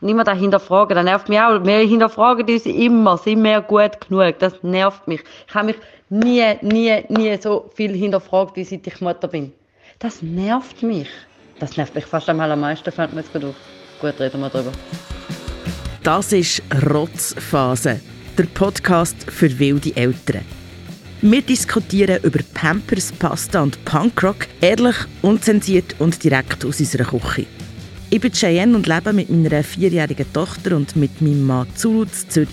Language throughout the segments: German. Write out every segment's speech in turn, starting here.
Und immer da hinterfragen, das nervt mich auch. Wir hinterfragen uns immer, sind wir gut genug? Das nervt mich. Ich habe mich nie, nie, nie so viel hinterfragt, wie seit ich Mutter bin. Das nervt mich. Das nervt mich fast am meisten, fällt mir jetzt gut auf. Gut, reden wir drüber. Das ist Rotzphase, der Podcast für wilde Eltern. Wir diskutieren über Pampers, Pasta und Punkrock, ehrlich, unzensiert und direkt aus unserer Küche. Ich bin Cheyenne und lebe mit meiner vierjährigen Tochter und mit meinem Mann zu Zürich,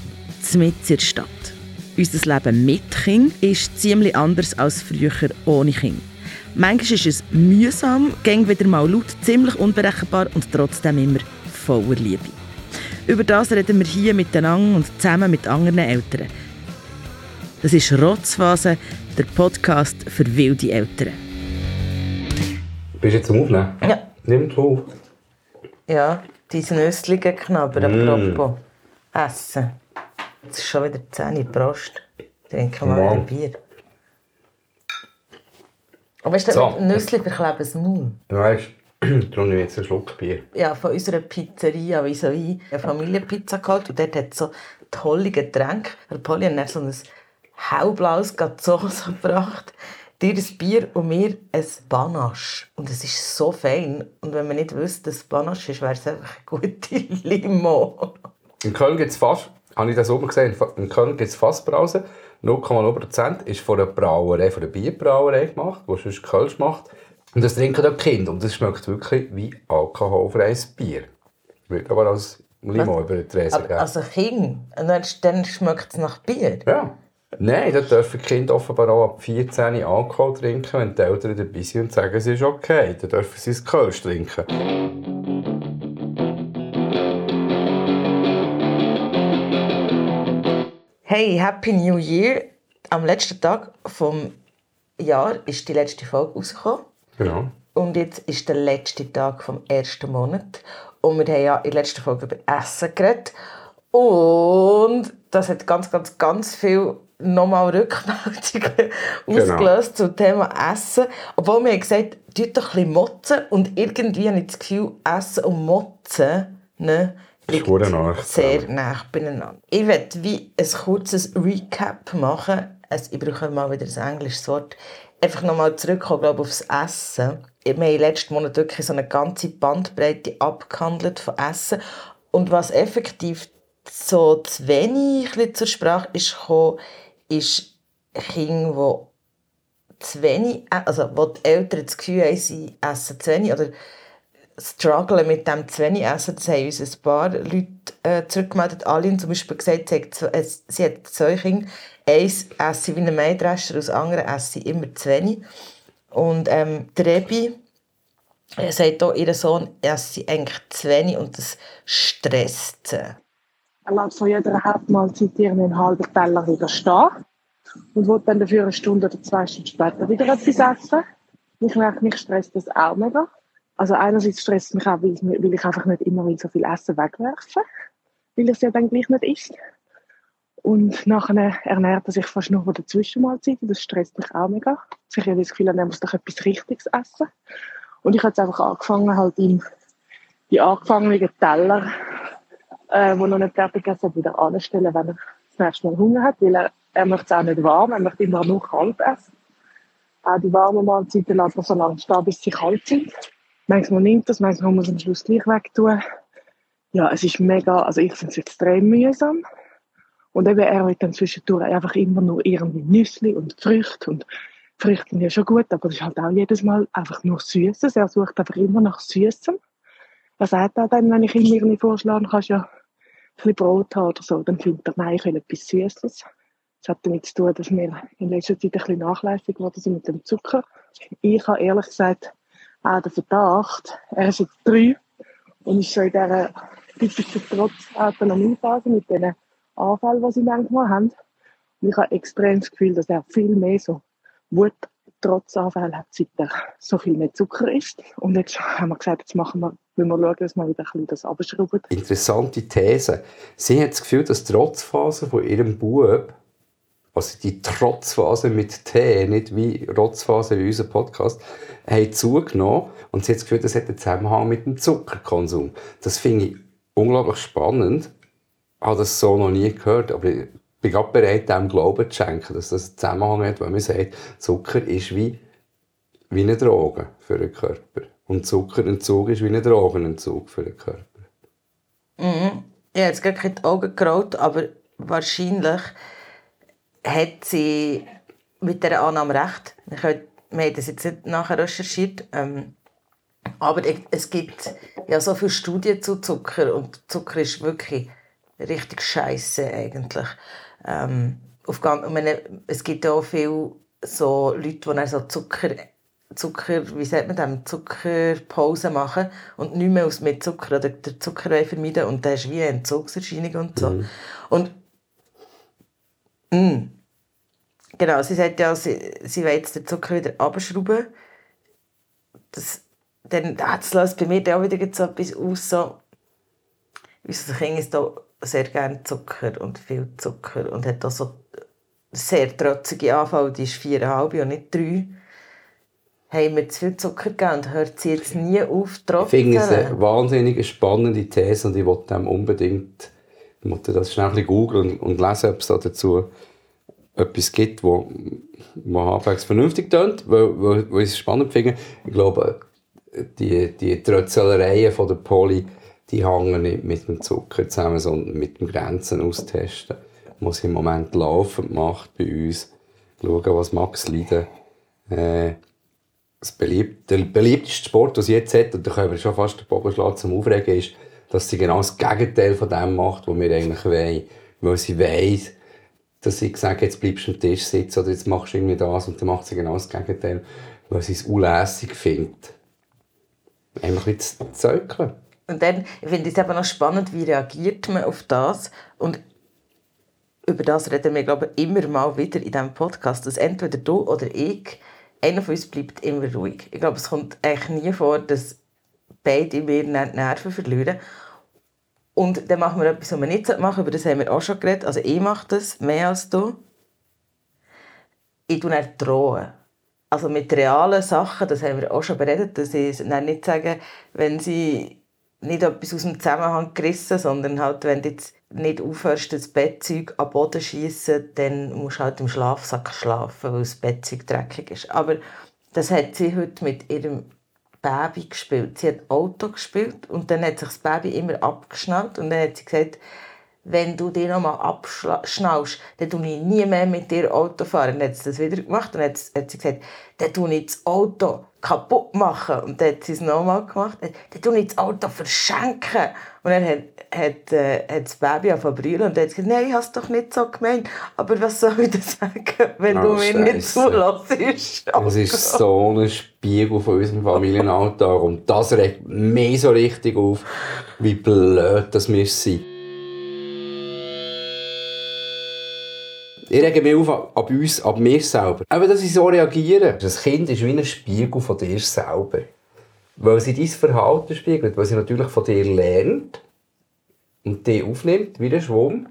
mitten in der Stadt. Unser Leben mit Kind ist ziemlich anders als früher ohne Kind. Manchmal ist es mühsam, ging wieder mal laut, ziemlich unberechenbar und trotzdem immer voller Liebe. Über das reden wir hier miteinander und zusammen mit anderen Eltern. Das ist Rotzphase, der Podcast für wilde Eltern. Bist du jetzt zum Aufnehmen? Ja. Nimm auf. Ja, diese Nüsslinge knabbern, Mm. apropos. Essen. Jetzt ist schon wieder 10 Uhr Prost. Trinken wir mal ein Bier. Aber weißt du, So. Nüssli verkleben Maul. Weißt du, darum nehme ich jetzt einen Schluck Bier. Ja, von unserer Pizzeria vis à vis eine Familienpizza geholt und dort hat es so tolle Getränke. Der Polly hat dann so ein hellblaues Gazzos gebracht. Dir ein Bier und mir ein Banache. Und es ist so fein. Und wenn man nicht wüsste, dass es Banache ist, wäre es einfach eine gute Limo. In Köln gibt es fast, habe ich das oben gesehen, in Köln gibt es Fassbrause. 0,0% ist von einer Brauerei, von einer Bierbrauerei gemacht, die sonst Kölsch macht. Und das trinken dort Kinder. Und das schmeckt wirklich wie alkoholfreies Bier. Wird aber als Limo über die Tresen Aber, also Kind, und dann, dann schmeckt es nach Bier. Ja. Nein, da dürfen Kinder offenbar auch ab 14 Alkohol trinken, wenn die Eltern dabei sind und sagen, es ist okay. Dann dürfen sie das Kölsch trinken. Hey, Happy New Year! Am letzten Tag vom Jahr ist die letzte Folge rausgekommen. Genau. Und jetzt ist der letzte Tag vom ersten Monat. Und wir haben ja in der letzten Folge über Essen geredet. Und das hat ganz, ganz, ganz viel nochmal Rückmeldungen ausgelöst zum Thema Essen. Obwohl wir haben gesagt, tut doch ein bisschen motzen. Und irgendwie habe ich das Gefühl, Essen und Motzen ne, liegt sehr zusammen. nah beieinander. Ich werde wie ein kurzes Recap machen. Es, ich brauche mal wieder ein englisches Wort. Einfach nochmal zurückkommen, glaube ich, aufs Essen. Wir haben letzten Monat wirklich so eine ganze Bandbreite abgehandelt von Essen. Und was effektiv so zu wenig zur Sprache ist gekommen, ist Kinder, die zu wenig, also wo die Eltern das Gefühl haben, sie essen zu wenig oder strugglen mit dem zu wenig essen. Das haben uns ein paar Leute äh, zurückgemeldet. Aline zum Beispiel gesagt, sie hat, äh, sie hat zwei Kinder. Eins esse sie wie ein Mähdrescher, das andere esse sie immer zu wenig. Und ähm, die Rebi er sagt auch, ihr Sohn esse sie eigentlich zu wenig und das stresst sie. Er lässt von jeder Hauptmahlzeit irgendwie einen halben Teller wieder stehen und will dann dafür eine Stunde oder zwei Stunden später wieder etwas essen. Ich merke, mich stresst das auch mega. Also einerseits stresst mich auch, weil ich, weil ich einfach nicht immer so viel Essen wegwerfen weil es ja dann gleich nicht isst. Und nachher ernährt er sich fast nur von der Zwischenmahlzeit. Das stresst mich auch mega. Ich habe das Gefühl, er muss doch etwas Richtiges essen. Und ich habe jetzt einfach angefangen, halt ihm die angefangenen Teller äh, die noch nicht fertig sind, wieder anstellen, wenn er das nächste Mal Hunger hat, weil er, er möchte es auch nicht warm, er möchte immer nur kalt essen. Auch die warmen Mahlzeiten lässt er so lange stehen, bis sie kalt sind. Manchmal nimmt das, manchmal muss er am Schluss gleich wegtun. Ja, es ist mega, also ich finde es extrem mühsam. Und eben, er will dann zwischendurch einfach immer nur irgendwie Nüsse und Früchte und Früchte sind ja schon gut, aber das ist halt auch jedes Mal einfach nur Süßes. Er sucht einfach immer nach Süßem. Er sagt auch dann, wenn ich ihm irgendwie vorschlage, kannst ja ein bisschen Brot haben oder so, dann findet er, nein, ich will etwas Süßes. Das hat damit zu tun, dass wir in letzter Zeit ein bisschen nachlässig geworden sind mit dem Zucker. Ich habe ehrlich gesagt auch den Verdacht, er ist jetzt drei und ist schon in dieser typischen Trotz-Autonomiephase mit diesen Anfällen, die sie manchmal haben. Und ich habe extrem das Gefühl, dass er viel mehr so Wut trotz Anfall hat, seit er so viel mehr Zucker isst. Und jetzt haben wir gesagt, jetzt machen wir, müssen wir schauen, dass wir wieder ein bisschen das abschrauben. Interessante These. Sie hat das Gefühl, dass die Trotzphase von ihrem Bub, also die Trotzphase mit T, nicht wie Rotzphase wie unser Podcast, hat zugenommen. Und sie hat das Gefühl, das hat einen Zusammenhang mit dem Zuckerkonsum. Das finde ich unglaublich spannend. Ich habe das so noch nie gehört, aber ich bin gerade bereit, dem Glauben zu schenken, dass das einen Zusammenhang hat, wenn man sagt, Zucker ist wie, wie eine Droge für den Körper. Und Zuckerentzug ist wie ein Drogenentzug für den Körper. Mhm. Ich habe jetzt gar keine Augen gerollt, aber wahrscheinlich hat sie mit dieser Annahme recht. Wir, haben das jetzt nicht nachher recherchiert. Ähm, aber es gibt ja so viele Studien zu Zucker und Zucker ist wirklich richtig scheiße eigentlich. Ähm, auf, meine, es gibt auch viele so Leute, die so Zucker, Zucker, wie sagt man das, Zuckerpause machen und nicht mehr mit Zucker oder den Zucker vermeiden und dann hast wie eine Entzugserscheinung und so. Mhm. Und mh, mm, genau, sie sagt ja, sie, sie will jetzt den Zucker wieder abschrauben. Das, dann das löst bei mir auch wieder so etwas aus, so, unser Kind ist da sehr gerne Zucker und viel Zucker und hat auch so sehr trotzige Anfall, die ist viereinhalb und nicht drei. Haben wir zu viel Zucker gegeben und hört sie jetzt nie auf? Ich finde es eine wahnsinnig spannende These und ich wollte dem unbedingt ich wollte das schnell ein googeln und, und lesen, ob es da dazu etwas gibt, wo man halbwegs vernünftig tönt, weil, weil, weil ich es spannend finde. Ich glaube, die, die Trötzelereien von der Poli, die hängen nicht mit dem Zucker zusammen, sondern mit dem Grenzen austesten. Was im Moment laufend macht bei uns. Schauen, was Max leiden. Äh, das beliebt, der beliebteste Sport, den sie jetzt hat, und da können wir schon fast den Bogen zum Aufregen, ist, dass sie genau das Gegenteil von dem macht, was wir eigentlich wollen. Weil sie weiss, dass ich sage, jetzt bleibst du am Tisch sitzen oder jetzt machst du irgendwie das und dann macht sie genau das Gegenteil, weil sie es unlässig findet. Einfach ein bisschen zu zögeln. Und dann finde ich es eben noch spannend, wie reagiert man auf das und über das reden wir, glaube ich, immer mal wieder in diesem Podcast, dass entweder du oder ich, einer von uns bleibt immer ruhig. Ich glaube, es kommt eigentlich nie vor, dass beide mir die Nerven verlieren. Und dann machen wir etwas, was wir nicht machen über das haben wir auch schon geredet. Also ich mache das mehr als du. Ich tue nicht drohen. Also mit realen Sachen, das haben wir auch schon beredet, dass ich nicht sagen, wenn sie nicht etwas aus dem Zusammenhang gerissen, sondern halt, wenn du jetzt nicht aufhörst, das Bettzeug am Boden schießen, dann musst du halt im Schlafsack schlafen, weil das Bettzeug dreckig ist. Aber das hat sie heute mit ihrem Baby gespielt. Sie hat Auto gespielt und dann hat sich das Baby immer abgeschnallt und dann hat sie gesagt, wenn du dich nochmal abschnaust, dann tue ich nie mehr mit dir Auto fahren. Dann hat sie das wieder gemacht und dann hat sie gesagt, dann tue ich das Auto kaputt machen. Und dann hat sie es nochmal gemacht. Dann tue ich das Auto verschenken. Und dann hat, hat, äh, hat das Baby auf brüllen und hat gesagt, nein, ich habe es doch nicht so gemeint. Aber was soll ich denn sagen, wenn oh, du mir nicht zulässt? Das ist so ein Spiegel von unserem Familienalltag. Und das regt mich so richtig auf, wie blöd das wir sind. Ich rege mich auf ab uns, ab mir selber. Aber dass ich so reagiere. Das Kind ist wie ein Spiegel von dir selber. Weil sie dein Verhalten spiegelt, weil sie natürlich von dir lernt und dich aufnimmt, wie ein Schwamm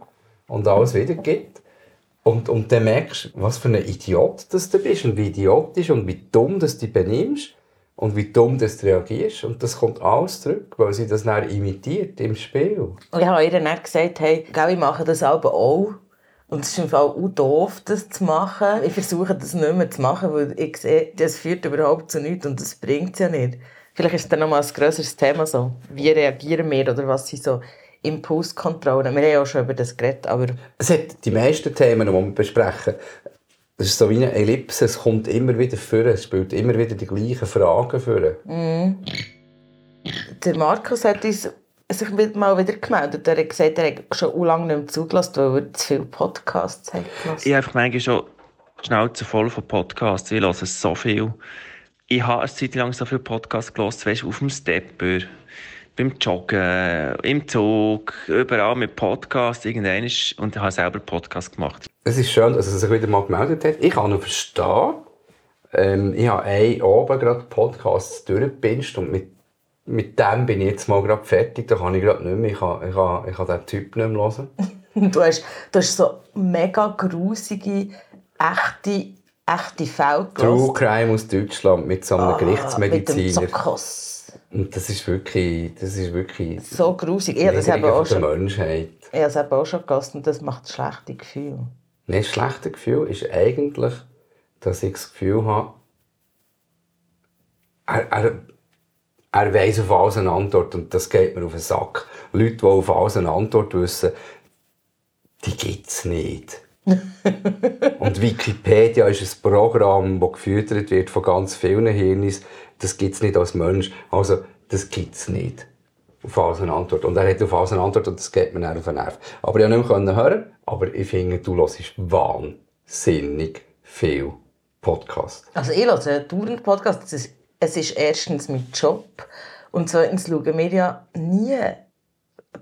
und alles wiedergibt. Und, und dann merkst du, was für ein Idiot das du bist und wie idiotisch und wie dumm dass du dich benimmst und wie dumm dass du reagierst. Und das kommt alles zurück, weil sie das dann imitiert im Spiel. Und ich habe ihr dann gesagt, hey, ich mache das aber auch. Und es ist im Fall auch doof, das zu machen. Ich versuche das nicht mehr zu machen, weil ich sehe, das führt überhaupt zu nichts und das bringt es ja nicht. Vielleicht ist dann nochmal ein grösseres Thema so. Wie reagieren wir oder was sind so Impulskontrollen? Wir haben ja auch schon über das geredet, aber... Es hat die meisten Themen, die wir besprechen, das ist so wie eine Ellipse, es kommt immer wieder vor, es spielt immer wieder die gleichen Fragen vor. Mm. Der Markus hat uns sich mal wieder gemeldet. Er hat gesagt, er hat schon lange nicht mehr zugelassen, weil er zu viele Podcasts hat gelassen. Ich habe manchmal schon Schnauze voll von Podcasts. Ich höre so viel. Ich habe eine Zeit lang so viele Podcasts gehört, weißt, auf dem Stepper, beim Joggen, im Zug, überall mit Podcasts, irgendwann und ich habe selber Podcasts gemacht. Es ist schön, dass er sich wieder mal gemeldet hat. Ich kann ihn verstehen. Ähm, ich habe einen oben gerade Podcasts durchgepinscht und mit mit dem bin ich jetzt mal gerade fertig, da kann ich gerade nicht mehr, ich kann, ich kann, ich kann den Typ nicht mehr hören. du, hast, du hast so mega grusige, echte, echte Fälle True Crime aus Deutschland mit so einem oh, Gerichtsmediziner. Mit dem. Und das ist wirklich, das ist wirklich So grusig. Ich habe das Niedriger auch schon, Menschheit. ich habe es auch schon gegessen und das macht schlechte Gefühle. Nein, das schlechte Gefühl ist eigentlich, dass ich das Gefühl habe, er, er, er weiss auf alles eine Antwort und das geht mir auf den Sack. Leute, die auf alles eine Antwort wissen, die gibt es nicht. und Wikipedia ist ein Programm, das gefüttert wird von ganz vielen Hirnis. Das gibt es nicht als Mensch. Also, das gibt es nicht. Auf alles eine Antwort. Und er hat auf alles eine Antwort und das geht mir dann auf den Nerv. Aber ich konnte nicht mehr hören. Aber ich finde, du hörst wahnsinnig viel Podcast. Also ich höre einen dauernden Podcast. Es ist, es ist erstens mein Job und zweitens schauen wir ja nie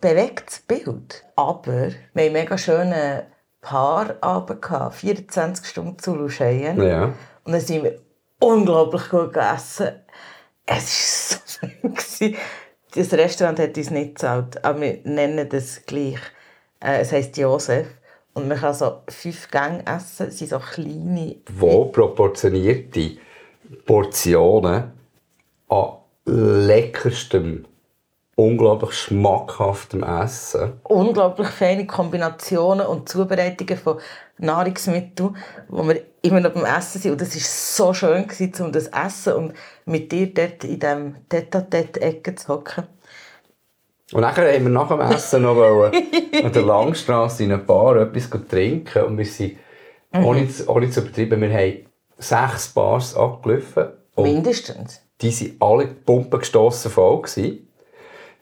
bewegtes Bild. Aber wir einen mega schönen Paarabend, gehabt, 24 Stunden zu Luscheien. Ja. Und dann sind wir unglaublich gut gegessen. Es war so schön. Das Restaurant hat uns nicht gezahlt, aber wir nennen das gleich. Äh, es heisst Josef. Und man kann so fünf Gänge essen. Es sind so kleine Wo proportionierte Portionen an leckerstem, unglaublich schmackhaftem Essen. unglaublich feine Kombinationen und Zubereitungen von Nahrungsmitteln, wo wir immer noch beim Essen sind. Und das war so schön, gewesen, um das Essen und mit dir dort in diesem Tete-a-Tete-Ecke zu hocken. Und nachher haben wir nach dem Essen noch an der Langstrasse in einer Bar etwas trinken. Und wir sind, ohne, zu, ohne zu übertreiben, wir haben sechs Bars abgelaufen. Mindestens. die waren alle Pumpen gestossen voll. Gewesen.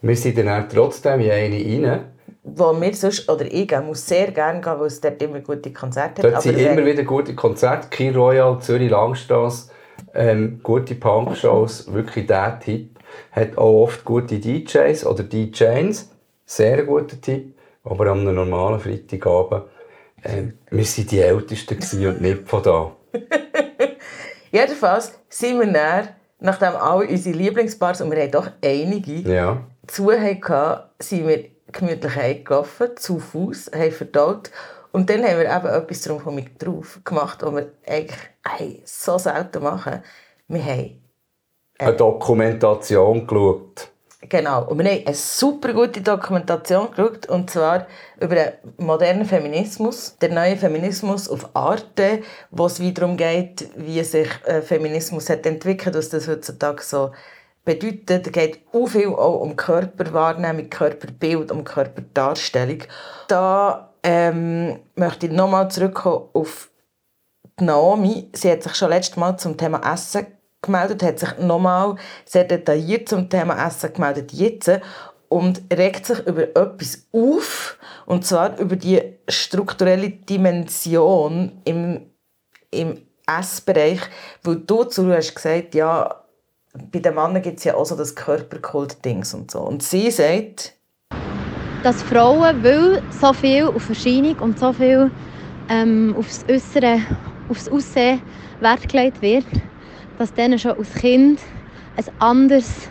Wir sind dann auch trotzdem in eine rein. Wo wir sonst, oder ich muss sehr gerne gehen, weil es dort immer gute Konzerte Dort hat. sind immer wieder gute Konzerte. Key Royal, Zürich Langstrasse, ähm, gute Punk-Shows, wirklich der Tipp. Hat auch oft gute DJs oder DJs. Sehr guter Tipp. Aber am normalen Freitagabend, ähm, wir waren die Ältesten und nicht von da. Jedenfalls sind wir dann, nachdem alle unsere Lieblingsbars, und wir haben doch einige, Ja. Zu hatten, sind wir gemütlich heimgelaufen, zu Fuß, haben verdaut. Und dann haben wir eben etwas darum drauf gemacht, was wir eigentlich hey, so selten machen. Wir haben, Eine Dokumentation geschaut. genau, und wir haben eine super gute Dokumentation geschaut, und zwar über den modernen Feminismus, der neue Feminismus auf Arte, wo es wiederum geht, wie sich äh, Feminismus hat entwickelt, was das heutzutage so bedeutet. Es geht auch viel auch um Körperwahrnehmung, Körperbild, um Körperdarstellung. Da ähm, möchte ich nochmal zurückkommen auf Naomi. Sie hat sich schon letztes Mal zum Thema Essen gemeldet, hat sich nochmal sehr detailliert zum Thema Essen gemeldet jetzt und regt sich über etwas auf, und zwar über die strukturelle Dimension im, im Essbereich, weil du zu hast gesagt, ja, bei den Männern gibt es ja auch so das Körperkult-Dings und so. Und sie sagt, dass Frauen, weil so viel auf Erscheinung und so viel ähm, aufs Äußere, aufs Aussehen Wert gelegt wird, dass denen schon als Kind ein anderes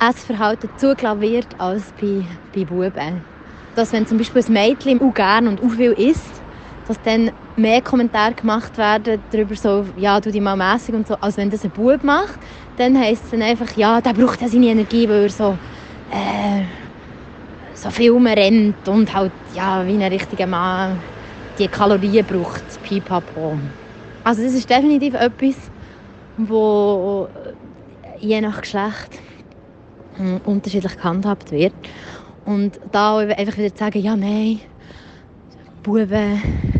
Essverhalten zugelassen wird als bei, bei Buben. Dass wenn zum Beispiel ein Mädchen auch gerne und auch viel isst, dass dann mehr Kommentare gemacht werden darüber so, ja, du die mal mässig und so, als wenn das ein Bub macht, dann heisst es dann einfach, ja, der braucht ja seine Energie, weil er so, äh, so viel rumrennt und halt, ja, wie ein richtiger Mann die Kalorien braucht, pipapo. Also das ist definitiv etwas, wo je nach Geschlecht hm, unterschiedlich gehandhabt wird. Und da einfach wieder zu sagen, ja, nein, Buben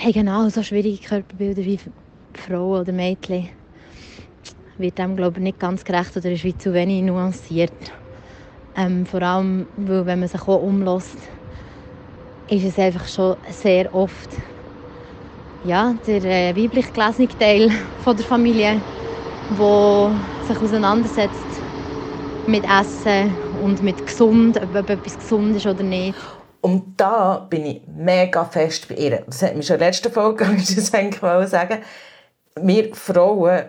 haben genauso schwierige Körperbilder wie Frauen oder Mädchen, wird dem, glaube ich, nicht ganz gerecht oder ist wie zu wenig nuanciert. Ähm, vor allem, weil wenn man sich auch umlässt, ist es einfach schon sehr oft ja, der äh, weiblich gelesene Teil von der Familie, der sich auseinandersetzt mit Essen und mit gesund, ob, ob etwas gesund ist oder nicht. Und da bin ich mega fest bei ihr. Das hat mich schon in der letzten Folge ich das eigentlich sagen. Wir Frauen,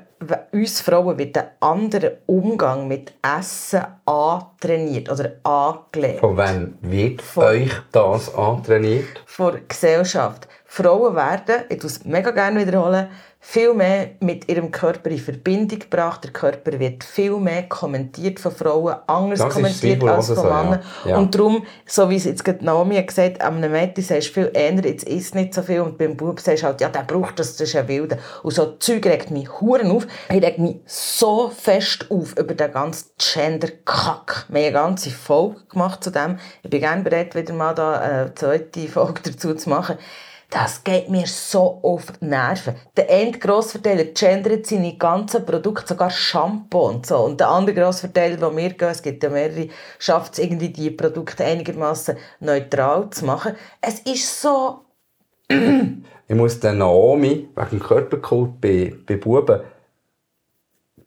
uns Frauen wird ein anderer Umgang mit Essen antrainiert oder angelegt. Von wem wird Von- euch das antrainiert? Von der Gesellschaft. Frauen werden, ich tue es mega gerne wiederholen, viel mehr mit ihrem Körper in Verbindung gebracht. Der Körper wird viel mehr kommentiert von Frauen, anders Das kommentiert als von so, ja. Männern. Ja. Und darum, so wie es jetzt gerade Naomi hat gesagt, am Mädchen sagst du viel eher, jetzt isst nicht so viel und beim Bub sagst du halt, ja, der braucht das, das ist ein Wilder. Und so Zeug regt mich Huren auf. Ich reg mich so fest auf über den ganzen Gender-Kack. Wir haben eine ganze Folge gemacht zu dem. Ich bin gerne bereit, wieder mal da eine zweite Folge dazu zu machen. Das geht mir so auf die Nerven. Der eine Grossverteiler gendert seine ganzen Produkte, sogar Shampoo und so. Und der andere Grossverteiler, wo wir gehen, es gibt ja mehrere, schafft es irgendwie, die Produkte einigermaßen neutral zu machen. Es ist so... Ich muss den Naomi wegen Körperkult bei, bei Buben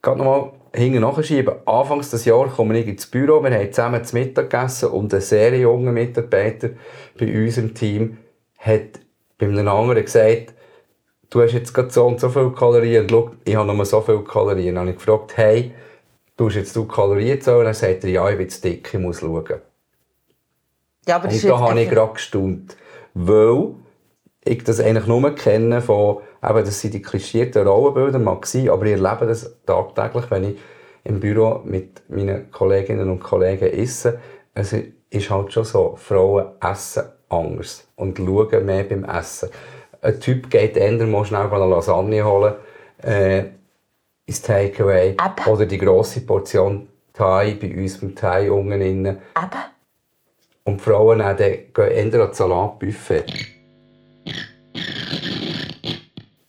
gerade noch mal hinten nachschieben. Anfangs des Jahres komme ich ins Büro, wir haben zusammen zu Mittag gegessen und ein sehr junger Mitarbeiter bei uns im Team hat bei einem anderen gesagt, du hast jetzt gerade so und so viele Kalorien und schau, ich habe nur so viele Kalorien. Dann habe ich gefragt, hey, du hast jetzt du Kalorien zählen? Und dann sagt er, ja, ich bin zu dick, ich muss schauen. Ja, aber Und da habe ich gerade gestaunt. Weil ich das eigentlich nur kenne von, eben, das sind die klischierten Rollenbilder, mag sein, aber ich erlebe das tagtäglich, wenn ich im Büro mit meinen Kolleginnen und Kollegen esse. Es ist halt schon so, Frauen essen anders und schauen mehr beim Essen. Ein Typ geht eher mal schnell eine Lasagne holen, äh, ins Takeaway. Oder die grosse Portion Thai bei uns beim Thai unten. Eben. Und die Frauen dann, gehen eher ans Salatbuffet.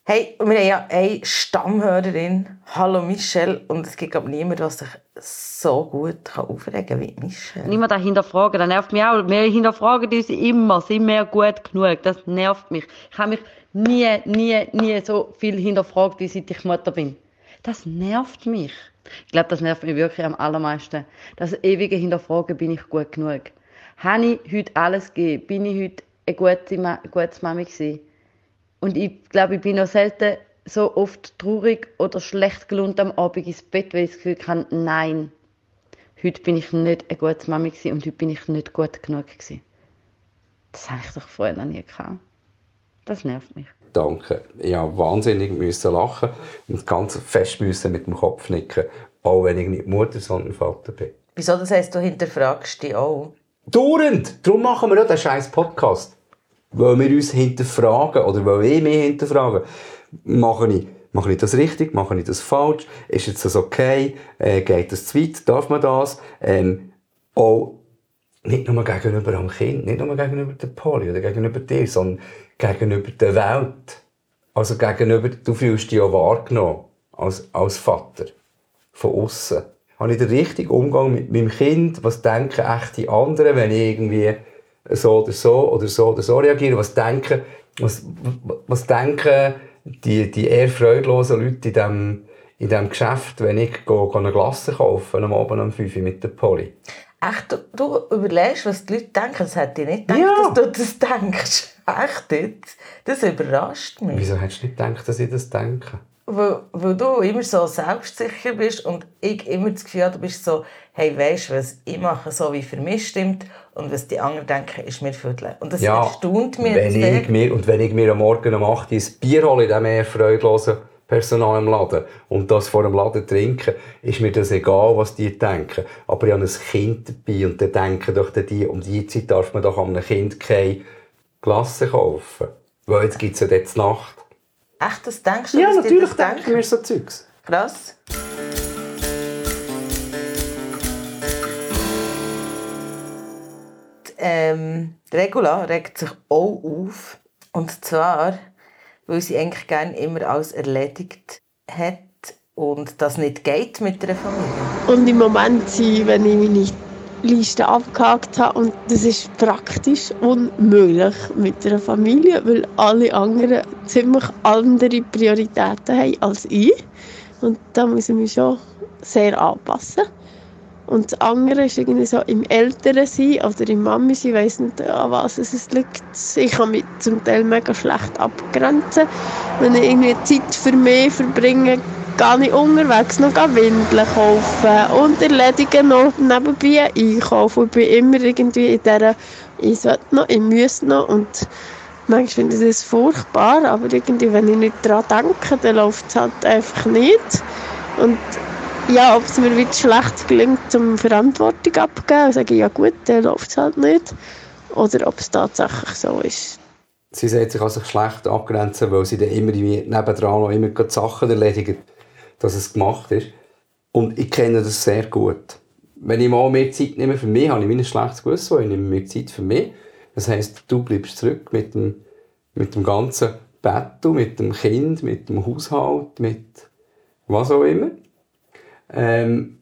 Hey, wir haben ja eine Stammhörerin. Hallo Michelle. Und es gibt glaub, niemanden, der sich so gut aufregen kann wie Michelle. Niemand hinterfragen, das nervt mich auch. Wir hinterfragen uns immer, sind wir gut genug? Das nervt mich. Ich habe mich nie, nie, nie so viel hinterfragt, wie seit ich Mutter bin. Das nervt mich. Ich glaube, das nervt mich wirklich am allermeisten. Das ewige Hinterfragen, bin ich gut genug? Habe ich heute alles gegeben? Bin ich heute eine gute, Ma gute Mami gewesen? Und ich glaube, ich bin noch selten so oft traurig oder schlecht gelohnt am Abend ins Bett, weil ich das Gefühl habe, nein, heute bin ich nicht eine gute Mami gewesen und heute bin ich nicht gut genug gewesen. Das habe ich doch vorher noch nie gehabt. Das nervt mich. Danke. Ich musste wahnsinnig müssen lachen und ganz fest müssen mit dem Kopf nicken. Auch wenn ich nicht Mutter, sondern Vater bin. Wieso das heisst, du hinterfragst dich auch? Dauernd! Darum machen wir ja den scheiß Podcast. Weil wir uns hinterfragen, oder weil ich mich hinterfrage. Mache ich, mache ich das richtig? Mache ich das falsch? Ist jetzt das okay? Äh, geht das zu weit? Darf man das? Ähm, auch nicht nur gegenüber am Kind, nicht nur gegenüber der Poli oder gegenüber dir, sondern gegenüber der Welt. Also gegenüber, du fühlst dich ja wahrgenommen als, als Vater. Von außen. Habe ich den richtigen Umgang mit meinem Kind? Was denken echt die anderen, wenn ich irgendwie so oder so oder so oder so reagiere? Was denken, was, was denken die, die eher freudlosen Leute in diesem in dem Geschäft, wenn ich go, go eine Glasse kaufe am Abend um 5 Uhr mit der Poli? Echt, du, du überlegst, was die Leute denken. Das hätte ich nicht gedacht, Ja. dass du das denkst. Echt jetzt? Das überrascht mich. Wieso hättest du nicht gedacht, dass ich das denke? Weil, weil du immer so selbstsicher bist und ich immer das Gefühl habe, du bist so, hey, weisst du was, ich mache so, wie für mich stimmt und was die anderen denken, ist mir viertel. Und das erstaunt mich wenn sehr. ich mir, und wenn ich mir am Morgen um 8 Uhr ein Bier hole in diesem eher freudlosen Personal im Laden und das vor dem Laden trinke, ist mir das egal, was die denken. Aber ich habe ein Kind dabei und dann denken doch die, um die Zeit darf man doch einem Kind keine Glasse kaufen. Weil jetzt gibt es ja dort Nacht. Echt, das denkst du, Ja, natürlich das denken denken? wir so Zeugs. Krass. Die, Ähm, Regula regt sich auch auf. Und zwar, weil sie eigentlich gerne immer alles erledigt hat und das nicht geht mit einer Familie. Und im Moment wenn ich meine Liste abgehakt habe, und das ist praktisch unmöglich mit einer Familie, weil alle anderen ziemlich andere Prioritäten haben als ich. Und da muss ich mich schon sehr anpassen. Und das andere ist irgendwie so im Älteren sein oder im Mami sein, ich weiss nicht, an was es liegt. Ich kann mich zum Teil mega schlecht abgrenzen. Wenn ich irgendwie Zeit für mich verbringe, gehe ich unterwegs noch Windeln kaufen und erledige noch nebenbei einkaufen. Ich bin immer irgendwie in dieser, ich sollte noch, ich muss noch und Manchmal finde ich das furchtbar, aber irgendwie, wenn ich nicht daran denke, dann läuft es halt einfach nicht. Und ja, ob es mir wieder schlecht gelingt, um Verantwortung abzugeben, sage ich, ja gut, dann läuft es halt nicht. Oder ob es tatsächlich so ist. Sie sagt sich also schlecht abgrenzen, weil sie dann immer nebendran noch immer die Sachen erledigen, dass es gemacht ist. Und ich kenne das sehr gut. Wenn ich mal mehr Zeit nehme für mich, habe ich ein schlechtes Gewissen, ich nehme mehr Zeit für mich. Das heisst, du bleibst zurück mit dem, mit dem ganzen Bett, mit dem Kind, mit dem Haushalt, mit was auch immer. Ähm,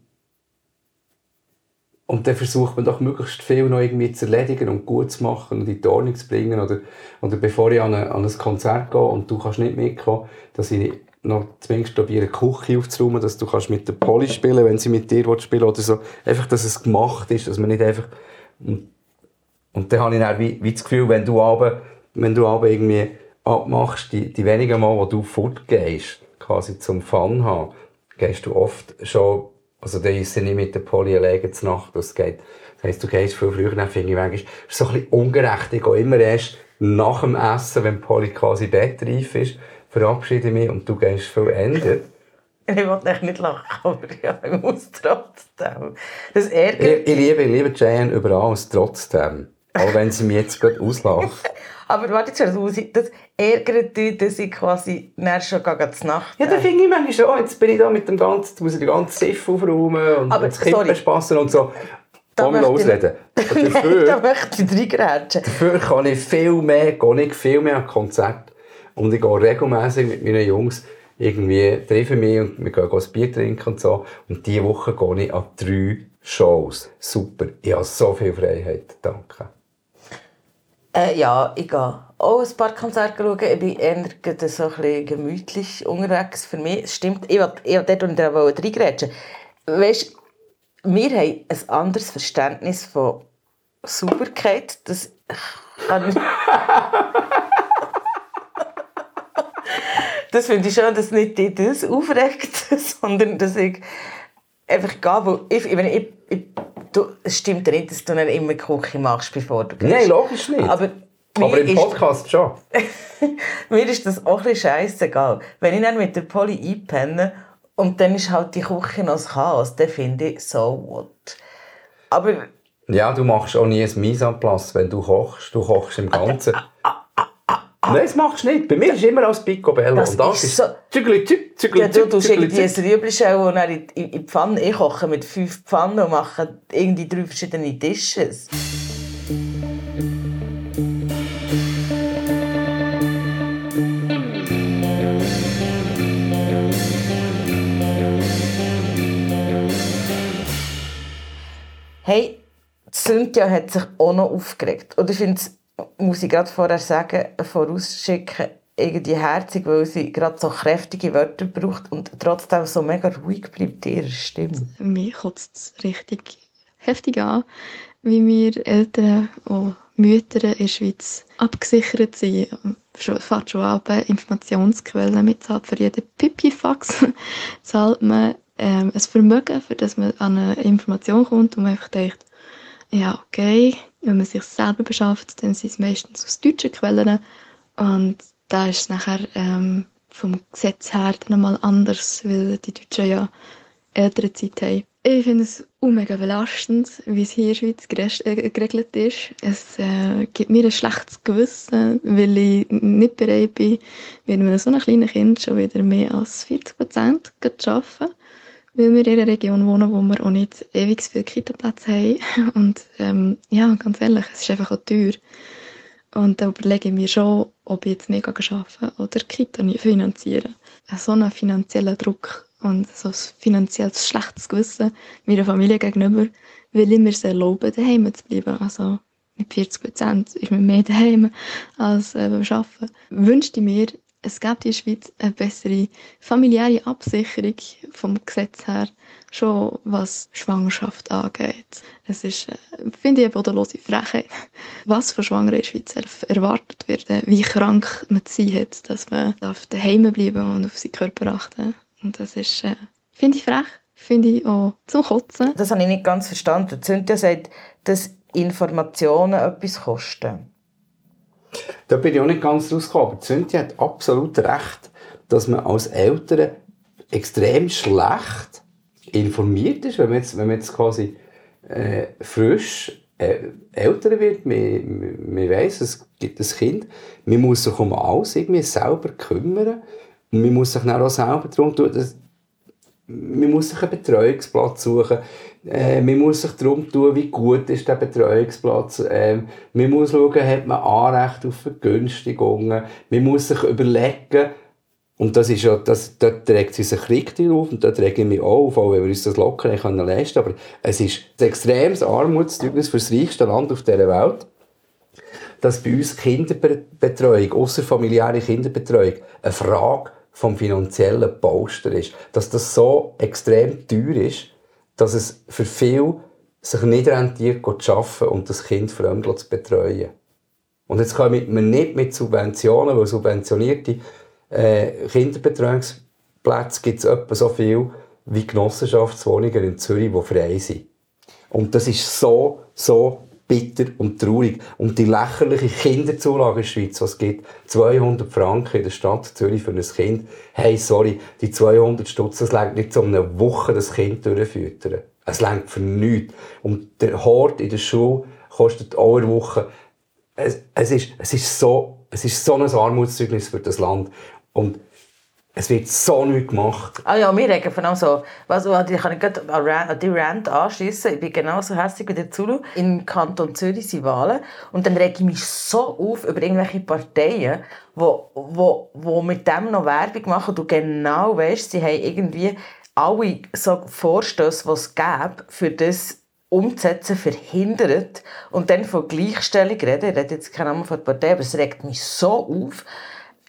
und dann versucht man doch möglichst viel noch irgendwie zu erledigen und gut zu machen und in die Ordnung zu bringen. Oder, oder bevor ich an, eine, an ein Konzert gehe und du kannst nicht mitkommen, dass ich noch zumindest probiere, die Küche aufzuräumen, dass du kannst mit der Polly spielen wenn sie mit dir spielen oder so. Einfach, dass es gemacht ist, dass man nicht einfach... Und, und dann habe ich dann wie, wie das Gefühl, wenn du aber, wenn du aber irgendwie abmachst, die, die wenigen Mal, wo du fortgehst, quasi zum Fun haben, gehst du oft schon, also dann ist nicht mit der Polly alleine zur Nacht, das geht. Das heisst, du gehst viel früher, dann finde ich manchmal, ist so ein bisschen ungerecht. Ich gehe immer erst nach dem Essen, wenn Polly quasi bettreif ist, verabschiede mich und du gehst viel ändern. Ich wollte nicht lachen, aber ja, ich muss trotzdem. Das ärgert ich, ich, liebe, ich liebe Jane über alles trotzdem. Auch wenn sie mich jetzt gerade auslacht. aber warte jetzt, das ärgert dich, dass ich quasi schon zur Nacht Ja, da finde ich manchmal schon, jetzt bin ich da mit dem ganzen, muss ich den ganzen Siff aufräumen und aber, das Kippen spassen und so. Da Ohne ausreden. Dafür, da möchte ich reingrätschen. Dafür kann ich viel mehr, gehe ich viel mehr an Konzerte. Und ich gehe regelmäßig mit meinen Jungs irgendwie treffen mich und wir gehen ein Bier trinken und so. Und diese Woche gehe ich an drei Shows. Super. Ich habe so viel Freiheit. Danke. Äh, ja, ich gehe auch ein paar Konzerte schauen. Ich bin eher so ein bisschen gemütlich unterwegs. Für mich stimmt, ich wollte, ich wollte dort reingrätschen. Weißt wir haben ein anderes Verständnis von Sauberkeit. Das kann ich... das finde ich schon, dass nicht dich das aufregt, sondern dass ich einfach gehe, wo ich, ich, ich, ich du, es stimmt ja nicht, dass du dann immer Küche machst, bevor du gehst. Nein, logisch nicht. Aber, Aber im Podcast ist, schon. mir ist das auch ein bisschen scheißegal. Wenn ich dann mit der Polly einpenne und dann ist halt die Küche noch das Chaos, dann finde ich, so what. Aber... Ja, du machst auch nie ein Mise en place, wenn du kochst. Du kochst im Ganzen. Nein, das machst du nicht. Bei mir ist immer als Picobello. Das das ist so... Zügeli, zügeli, zügeli, ja, du tust irgendwie ein und dann in, in, die Pfanne. Ich koche mit fünf Pfannen und mache irgendwie drei verschiedene Dishes. Hey, Cynthia hat sich auch noch aufgeregt. Und ich finde muss ich gerade vorher sagen, vorausschicken, irgendwie herzig, weil sie gerade so kräftige Wörter braucht und trotzdem so mega ruhig bleibt in ihrer Stimme. Mich kotzt es richtig heftig an, wie wir Eltern und Mütter in der Schweiz abgesichert sind. Fährt schon an, Informationsquellen mitzahlt. Für jeden Pipifax zahlt man ähm, ein Vermögen, für das man an eine Information kommt und man einfach denkt, ja, okay, wenn man sich selber beschafft, dann sind es meistens aus deutschen Quellen. Und da ist es nachher ähm, vom Gesetz her dann mal anders, weil die Deutschen ja ältere Zeit haben. Ich finde es mega belastend, wie es hier in der Schweiz äh, geregelt ist. Es äh, gibt mir ein schlechtes Gewissen, weil ich nicht bereit bin, mit einem so einem kleinen Kind schon wieder mehr als 40 Prozent zu arbeiten weil wir in einer Region wohnen, wo wir auch nicht ewig viele Kita-Plätze haben. Und ähm, ja, ganz ehrlich, es ist einfach auch teuer. Und da überlege ich mir schon, ob ich jetzt mehr arbeiten oder Kita finanzieren. So einen finanziellen Druck und so ein finanzielles schlechtes Gewissen meiner Familie gegenüber, weil ich mir es erlauben, daheim zu bleiben. Also mit 40 Prozent ist man mehr daheim als äh, beim Arbeiten. Wünschte ich mir, es gibt in der Schweiz eine bessere familiäre Absicherung vom Gesetz her, schon was Schwangerschaft angeht. Es ist, äh, finde ich, eine bodenlose Frechheit, was von Schwangeren in der Schweiz erwartet wird, äh, wie krank man sie hat, dass man daheim bleiben und auf seinen Körper achten. Und das ist, äh, finde ich frech, finde ich auch zum Kotzen. Das habe ich nicht ganz verstanden. Cynthia sagt, dass Informationen etwas kosten. Da bin ich auch nicht ganz rausgekommen. Aber Cynthia hat absolut recht, dass man als Eltern extrem schlecht informiert ist, wenn man jetzt, wenn man jetzt quasi äh, frisch äh, älter wird, man, man weiss, es gibt ein Kind, man muss sich um alles irgendwie selber kümmern. Und man muss sich dann auch selber darum tun, man muss sich einen Betreuungsplatz suchen, äh, man muss sich darum tun, wie gut ist der Betreuungsplatz, äh, man muss schauen, hat man Anrecht auf Vergünstigungen, man muss sich überlegen, und das ist ja, das, dort trägt sie sich richtig auf und dort rege ich mich auch auf, auch wenn wir uns das locker nicht können leisten können. Aber es ist ein extremes Armutszeugnis für das reichste Land auf dieser Welt, dass bei uns Kinderbetreuung, außerfamiliäre Kinderbetreuung, eine Frage vom finanziellen Poster ist. Dass das so extrem teuer ist, dass es für viele sich nicht rentiert, zu arbeiten und das Kind fremd zu betreuen. Und jetzt kann man nicht mit Subventionen, weil subventionierte äh, Kinderbetreuungsplätze gibt es etwa so viel wie Genossenschaftswohnungen in Zürich, die frei sind. Und das ist so, so bitter und traurig. Und die lächerliche Kinderzulage in der Schweiz, was gibt 200 Franken in der Stadt Zürich für ein Kind. Hey, sorry, die 200 Stutz, das längt nicht um eine Woche das Kind durchfüttern. Es längt für nichts. Und der Hort in der Schule kostet auch eine Woche. Es, es, ist, es, ist so, es ist so ein Armutszeugnis für das Land. Und es wird so nichts gemacht. Ah ja, wir regen von allem so, was, ich kann gerade an die Rant anschliessen. Ich bin genauso hässlich wie der Zulu. Im Kanton Zürich sind Wahlen. Und dann rege ich mich so auf über irgendwelche Parteien, wo, wo, wo mit dem noch Werbung machen. Du genau weißt, sie haben irgendwie alle so Vorstöße, die es gäbe, für das umzusetzen, verhindert. Und dann von Gleichstellung reden. Ich rede jetzt keinen Namen von der Partei, aber es regt mich so auf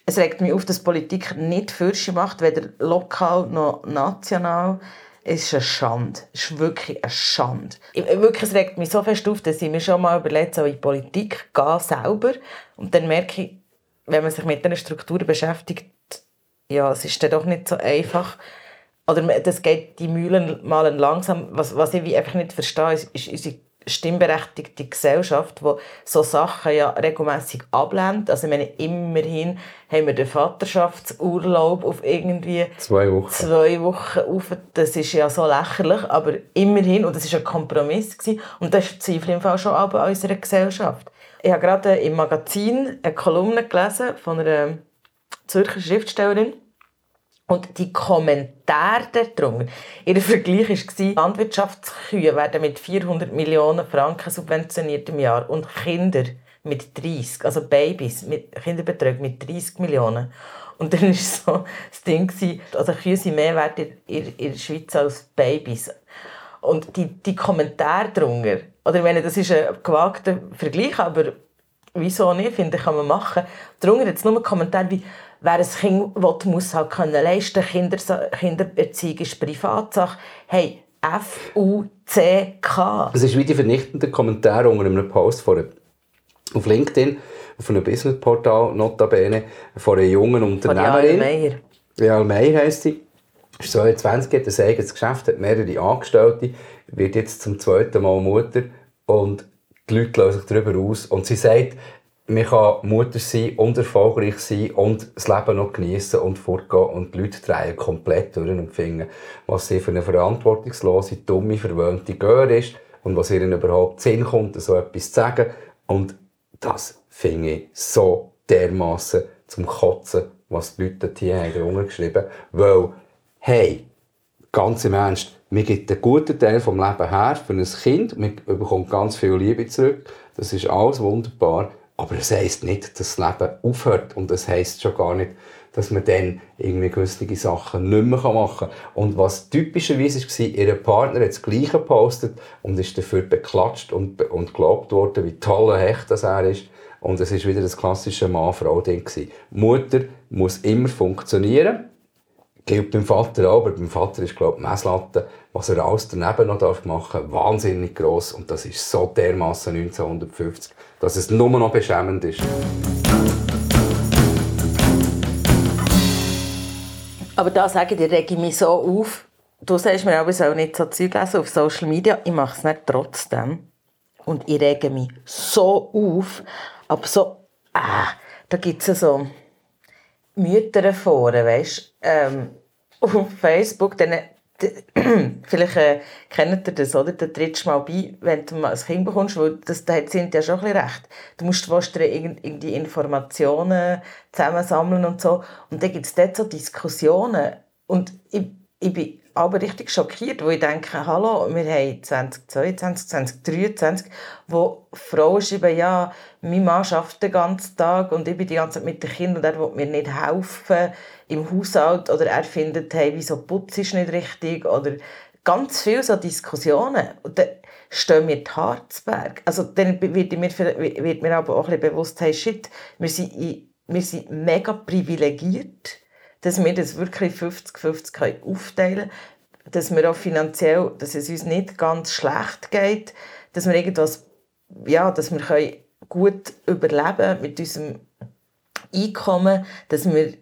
es regt mich auf, dass Politik nicht Fürsche macht, weder lokal noch national. Es ist eine Schande. Es ist wirklich eine Schande. Wirklich, es regt mich so fest auf, dass ich mir schon mal überlegt habe, in die Politik gehen selber. Und dann merke ich, wenn man sich mit diesen Strukturen beschäftigt, ja, es ist dann doch nicht so einfach. Oder das geht die Mühlen mal langsam. Was, was ich einfach nicht verstehe, ist, ist unsere stimmberechtigte Gesellschaft, die so Sachen ja regelmäßig ablehnt. Also ich meine, immerhin haben wir den Vaterschaftsurlaub auf irgendwie zwei Wochen. Zwei Wochen auf. Das ist ja so lächerlich, aber immerhin, und das war ein Kompromiss, gewesen, und das ist Zweifel im Fall schon an unserer Gesellschaft. Ich habe gerade im Magazin eine Kolumne gelesen von einer Zürcher Schriftstellerin, und die Kommentare darunter, ihr Vergleich war, Landwirtschaftskühe werden mit 400 Millionen Franken subventioniert im Jahr und Kinder mit 30, also Babys, mit Kinderbetreuung mit 30 Millionen. Und dann war so das Ding, also Kühe sind mehr wert in, in der Schweiz als Babys. Und die, die Kommentare darunter, oder ich meine, das ist ein gewagter Vergleich, aber wieso nicht, finde ich, kann man machen. Darunter jetzt nur Kommentare wie wer ein Kind will, muss halt können leisten Kinder, Kindererziehung ist Privatsache. Hey, F-U-C-K. Es ist wie die vernichtende Kommentare unter einem Post von auf LinkedIn, auf einem Businessportal, notabene, von einer jungen Unternehmerin. Von Meier. Ja, Meier heisst sie. Ist 22, hat ein eigenes Geschäft, hat mehrere Angestellte, wird jetzt zum zweiten Mal Mutter und die Leute lassen sich darüber aus. Und sie sagt, man kann Mutter sein und erfolgreich sein und das Leben noch genießen und fortgehen und die Leute drehen komplett durch und finden, was sie für eine verantwortungslose, dumme, verwöhnte Gör ist und was ihnen überhaupt Sinn kommt, so etwas zu sagen. Und das finde ich so dermaßen zum Kotzen, was die Leute hier haben geschrieben Weil, hey, ganz im Ernst, mir gibt einen guten Teil vom Leben her für ein Kind, man bekommt ganz viel Liebe zurück, das ist alles wunderbar. Aber es heisst nicht, dass das Leben aufhört. Und es heisst schon gar nicht, dass man dann irgendwie gewisse Sachen nicht mehr machen kann. Und was typischerweise war, ihr Partner hat das Gleiche gepostet und ist dafür beklatscht und, und gelobt worden, wie toll Hecht das er ist. Und es war wieder das klassische Mann-Frau-Ding. Mutter muss immer funktionieren. Gilt beim Vater auch, aber beim Vater ist, glaube ich, Messlatte, was er alles daneben noch machen darf, wahnsinnig gross. Und das ist so dermaßen 1950 dass es nur noch beschämend ist. Aber da sage ich dir, rege ich mich so auf. Du sagst mir auch, ich soll nicht so Zeug lesen auf Social Media. Ich mache es nicht trotzdem. Und ich rege mich so auf. Aber so ah, da gibt es so Mütterforen, weißt ähm, auf Facebook, dann, vielleicht äh, kennt ihr das, oder? Da trittst du mal bei, wenn du mal ein Kind bekommst, weil das, da sind ja schon ein bisschen recht. Du musst fast irgendwie Informationen zusammensammeln und so. Und dann gibt es dort so Diskussionen. Und ich, ich bin aber richtig schockiert, wo ich denke, hallo, wir haben 2022, 2023, wo Frauen schreiben, ja, mein Mann arbeitet den ganzen Tag und ich bin die ganze Zeit mit den Kindern und er will mir nicht helfen im Haushalt oder er findet, hey, wieso Putz ist nicht richtig oder ganz viele so Diskussionen. Und dann stehen mir die Harzberg. Also dann wird mir, wird mir aber auch ein bisschen bewusst, hey, shit, wir sind, wir sind mega privilegiert dass wir das wirklich 50-50 aufteilen können, dass wir auch finanziell, dass es uns nicht ganz schlecht geht, dass wir irgendwas, ja, dass wir können gut überleben mit unserem Einkommen, dass wir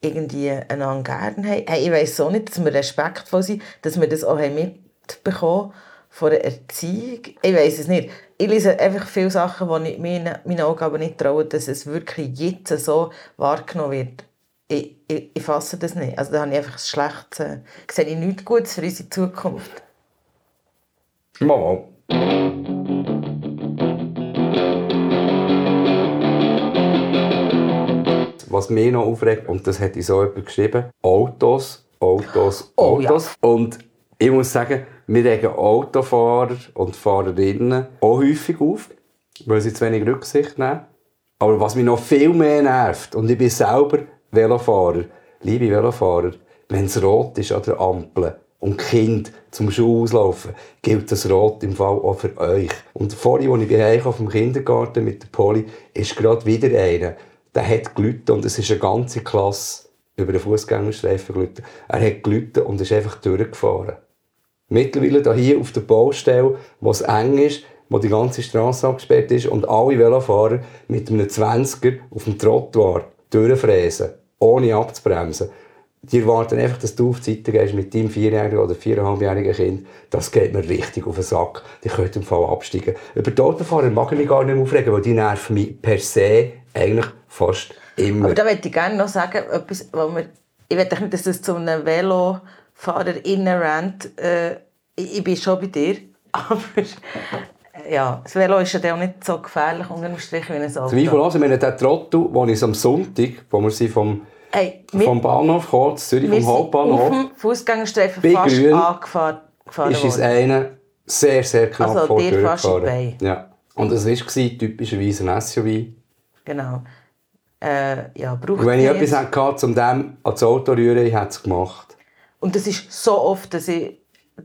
irgendwie einander gerne haben. Hey, ich weiss auch nicht, dass wir respektvoll sind, dass wir das auch mitbekommen von der Erziehung. Ich weiß es nicht. Ich lese einfach viele Sachen, die ich meinen Augen aber nicht traue, dass es wirklich jetzt so wahrgenommen wird ich, ich, ich fasse das nicht. Also da habe ich einfach ein schlechtes, äh, sehe ich nichts Gutes für unsere Zukunft. Mal. Was mich noch aufregt, und das hat so jemand geschrieben, Autos, Autos, Oh, Autos. Und ich muss sagen, wir regen Autofahrer und Fahrerinnen auch häufig auf, weil sie zu wenig Rücksicht nehmen. Aber was mich noch viel mehr nervt, und ich bin selber Velofahrer, liebe Velofahrer, wenn es rot ist an der Ampel und Kind zum Schuh auslaufen, gilt das Rot im Fall auch für euch. Und vorhin, als ich bei auf dem Kindergarten mit der Poli, ist gerade wieder einer, der hat gelitten und es ist eine ganze Klasse über den Fußgängerstreifen gelitten. Er hat gelitten und ist einfach durchgefahren. Mittlerweile hier auf der Baustelle, wo es eng ist, wo die ganze Straße abgesperrt ist und alle Velofahrer mit einem 20er auf dem Trottoir durchfräsen ohne abzubremsen. Die erwarten einfach, dass du auf die Seite gehst mit deinem vierjährigen oder viereinhalbjährigen Kind. Das geht mir richtig auf den Sack. Die können im Fall absteigen. Über die Autofahrer mag ich mich gar nicht mehr aufregen, weil die nerven mich per se eigentlich fast immer. Aber da möchte ich gerne noch sagen, etwas, wo wir, ich will nicht, dass das zu einem Velofahrer rennt. Äh, ich, ich bin schon bei dir, aber ja, das Velo ist ja auch nicht so gefährlich unter dem Strich wie ein Auto. Zweifellos, ich meine, der Trottel, wo ich am Sonntag, wo wir sind vom, Hey, vom Bahnhof gekommen, Zürich, vom wir sind auf Hauptbahnhof, dem Fußgängerstreifen fast Grün angefahren gefahren ist uns einer sehr, sehr knapp Also, vor dir fast gefahren. Ja. Und es war typischerweise ein SUV. Genau. Äh, ja, braucht Und wenn ich etwas hatte, um dem ans Auto zu rühren, ich hätte es gemacht. Und das ist so oft, dass ich,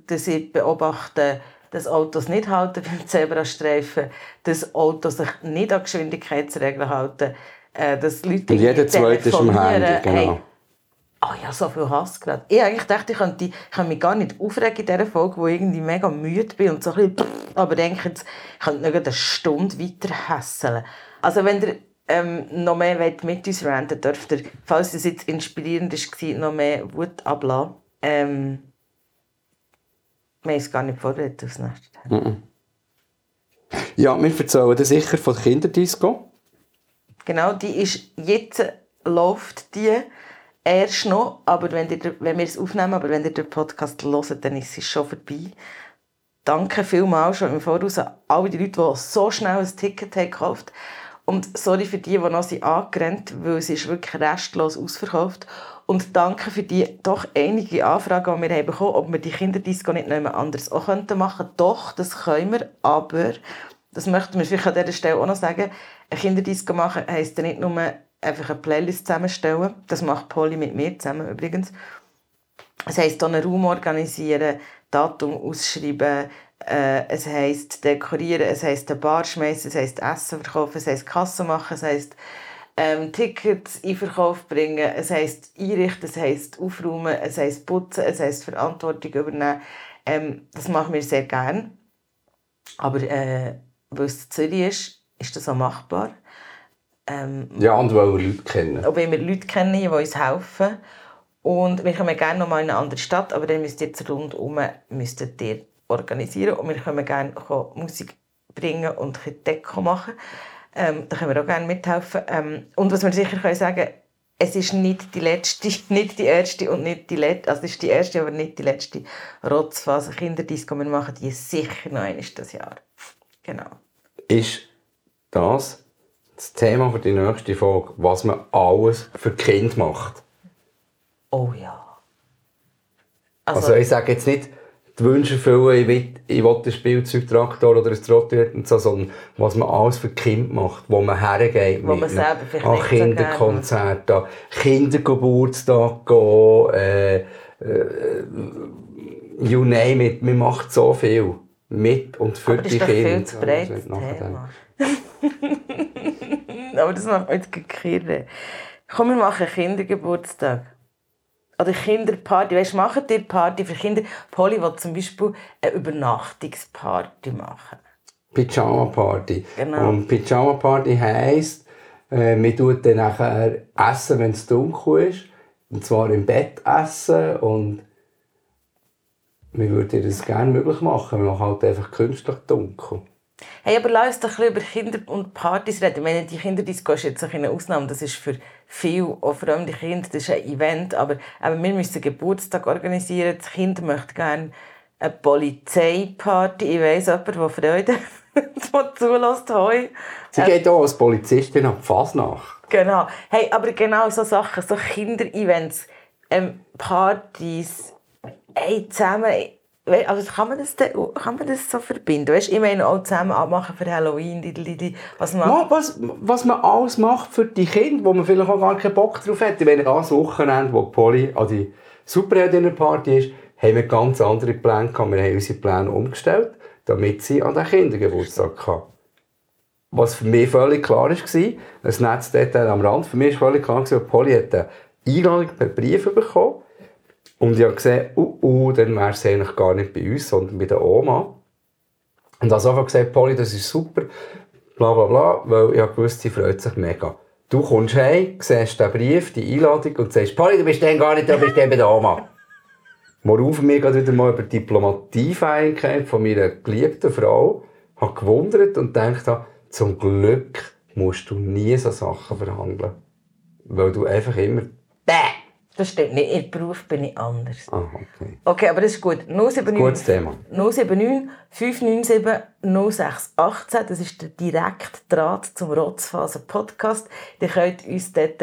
dass ich beobachte, dass Autos nicht halten beim Zebrastreifen, dass Autos sich nicht an Geschwindigkeitsregeln halten, äh, dass Leute Und jeder Zweite ist am telefonieren. Handy, genau. Hey, oh ja, so viel Hass gerade. Ich eigentlich dachte, ich könnte, ich kann mich gar nicht aufregen in dieser Folge, wo ich irgendwie mega müde bin und so ein bisschen, aber denke jetzt, ich könnte noch eine Stunde weiter hässeln. Also wenn ihr ähm, noch mehr wollt mit uns ranten dürft ihr, falls es jetzt inspirierend war, noch mehr Wut ablassen. Ähm, wir haben es gar nicht vorbereitet aufs nächste Thema. Ja, wir erzählen dir sicher von der Kinderdisco. Genau, die ist jetzt läuft die erst noch, aber wenn, ihr, wenn wir es aufnehmen, aber wenn ihr den Podcast hört, dann ist es schon vorbei. Danke vielmals schon im Voraus an all die Leute, die so schnell ein Ticket haben gekauft Und sorry für die, die noch sind angerannt weil es ist wirklich restlos ausverkauft. Und danke für die doch einige Anfragen, die wir haben bekommen ob wir die Kinderdisco nicht jemand anderes auch könnten machen Doch, das können wir, aber, das möchten wir vielleicht an dieser Stelle auch noch sagen, eine Kinderdisco machen heisst ja nicht nur einfach eine Playlist zusammenstellen. Das macht Polly mit mir zusammen übrigens. Es heisst einen Raum organisieren, Datum ausschreiben, äh, es heisst dekorieren, es heisst eine Bar schmeißen, es heisst Essen verkaufen, es heisst Kasse machen, es heisst ähm, Tickets in Verkauf bringen, es heisst einrichten, es heisst aufräumen, es heisst putzen, es heisst Verantwortung übernehmen. Ähm, das machen wir sehr gerne. Aber äh, weil es Zürich ist, ist das auch machbar. Ähm, Ja, und weil wir Leute kennen. auch wenn wir Leute kennen, die uns helfen. Und wir kommen gerne noch mal in eine andere Stadt, aber dann müsst ihr rundherum müsstet ihr organisieren. Und wir können gerne Musik bringen und ein Deko machen. Ähm, da können wir auch gerne mithelfen. Ähm, und was wir sicher können sagen es ist nicht die letzte, nicht die erste und nicht die letzte, also es ist die erste, aber nicht die letzte Rotzphase Kinderdisco. Wir machen die sicher noch einmal das Jahr. Genau. Ist das das Thema für die nächste Folge, was man alles für Kind macht? Oh ja. Also, also ich sage jetzt nicht, die Wünsche erfüllen, ich will, ich will ein Spielzeugtraktor oder ein Trottoir und so, sondern was man alles für Kind macht, wo man hergeht. Wo man selber vielleicht An Kinderkonzerte, an Kindergeburtstag gehen, äh, äh, you name it, man macht so viel mit und für Aber die Kinder. Das ist viel zu Thema. Aber das macht man jetzt gekirre. Komm, wir machen Kindergeburtstag oder Kinderparty. Weißt, machen die Party für Kinder? Polly will zum Beispiel eine Übernachtungsparty machen. Pyjama Party. Genau. Und Pyjama Party heisst, äh, man tut dann nachher essen, wenn es dunkel ist. Und zwar im Bett essen. Und wir würden das gerne möglich machen. Wir machen halt einfach künstlich dunkel. Hey, aber lass uns doch ein über Kinder und Partys reden. Ich meine, die Kinderdisco ist jetzt eine Ausnahme. Das ist für viele, auch fremde Kinder, das ist ein Event. Aber, aber wir müssen einen Geburtstag organisieren. Das Kind möchte gerne eine Polizeiparty. Ich weiss jemand, der Freude zulässt. Heu. Sie äh, geht auch als Polizistin ab Fasnacht. Genau. Hey, aber genau so Sachen, so Kinderevents, ähm, Partys, hey, zusammen also kann man, das, kann man das so verbinden? Weißt, ich meine auch zusammen abmachen für Halloween, die, die, die, was, man ja, was, was man alles macht für die Kinder, wo man vielleicht auch gar keinen Bock drauf hat. Wenn das Wochenende, wo Polly an die Superheldinnen-Party ist, haben wir ganz andere Pläne gehabt. Wir haben unsere Pläne umgestellt, damit sie an den Kindergeburtstag kann. Was für mich völlig klar war, ein nettes Detail am Rand, für mich war völlig klar, dass Polly hat eine Einladung per Brief bekommen und ich habe gesehen, uh, uh, dann wäre es eigentlich gar nicht bei uns, sondern bei der Oma. Und habe einfach gesagt, Polly, das ist super, bla bla bla, weil ich habe gewusst, sie freut sich mega. Du kommst heim, siehst den Brief, die Einladung und sagst, Polly, du bist dann gar nicht da, du bist dann bei der Oma. Worauf mich wieder mal über die Diplomatiefähigkeit von meiner geliebten Frau habe gewundert und gedacht zum Glück musst du nie so Sachen verhandeln. Weil du einfach immer Bäh! Das stimmt nicht. Im Beruf bin ich anders. Ah, okay. Okay, aber das ist gut. 079, Gutes Thema. 079 597 0618. Das ist der Direktdraht zum Rotzphasen Podcast. Ihr könnt uns dort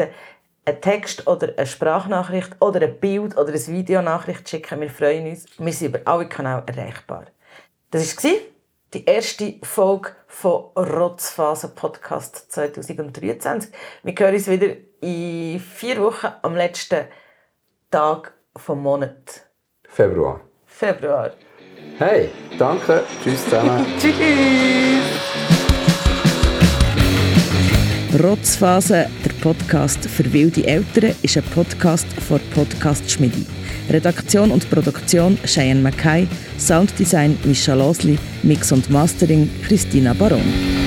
einen Text oder eine Sprachnachricht oder ein Bild oder eine Videonachricht schicken. Wir freuen uns. Wir sind über alle Kanäle erreichbar. Das war die erste Folge von Rotzphasen Podcast 2023. Wir hören uns wieder in vier Wochen am letzten Tag vom Monat? Februar. Februar. Hey, danke. Tschüss zusammen. Tschüss. Rotzphase, der Podcast für wilde Eltern, ist ein Podcast von Podcast Schmidi. Redaktion und Produktion Cheyenne Mackay, Sounddesign Mischa Losli, Mix und Mastering Christina Baron.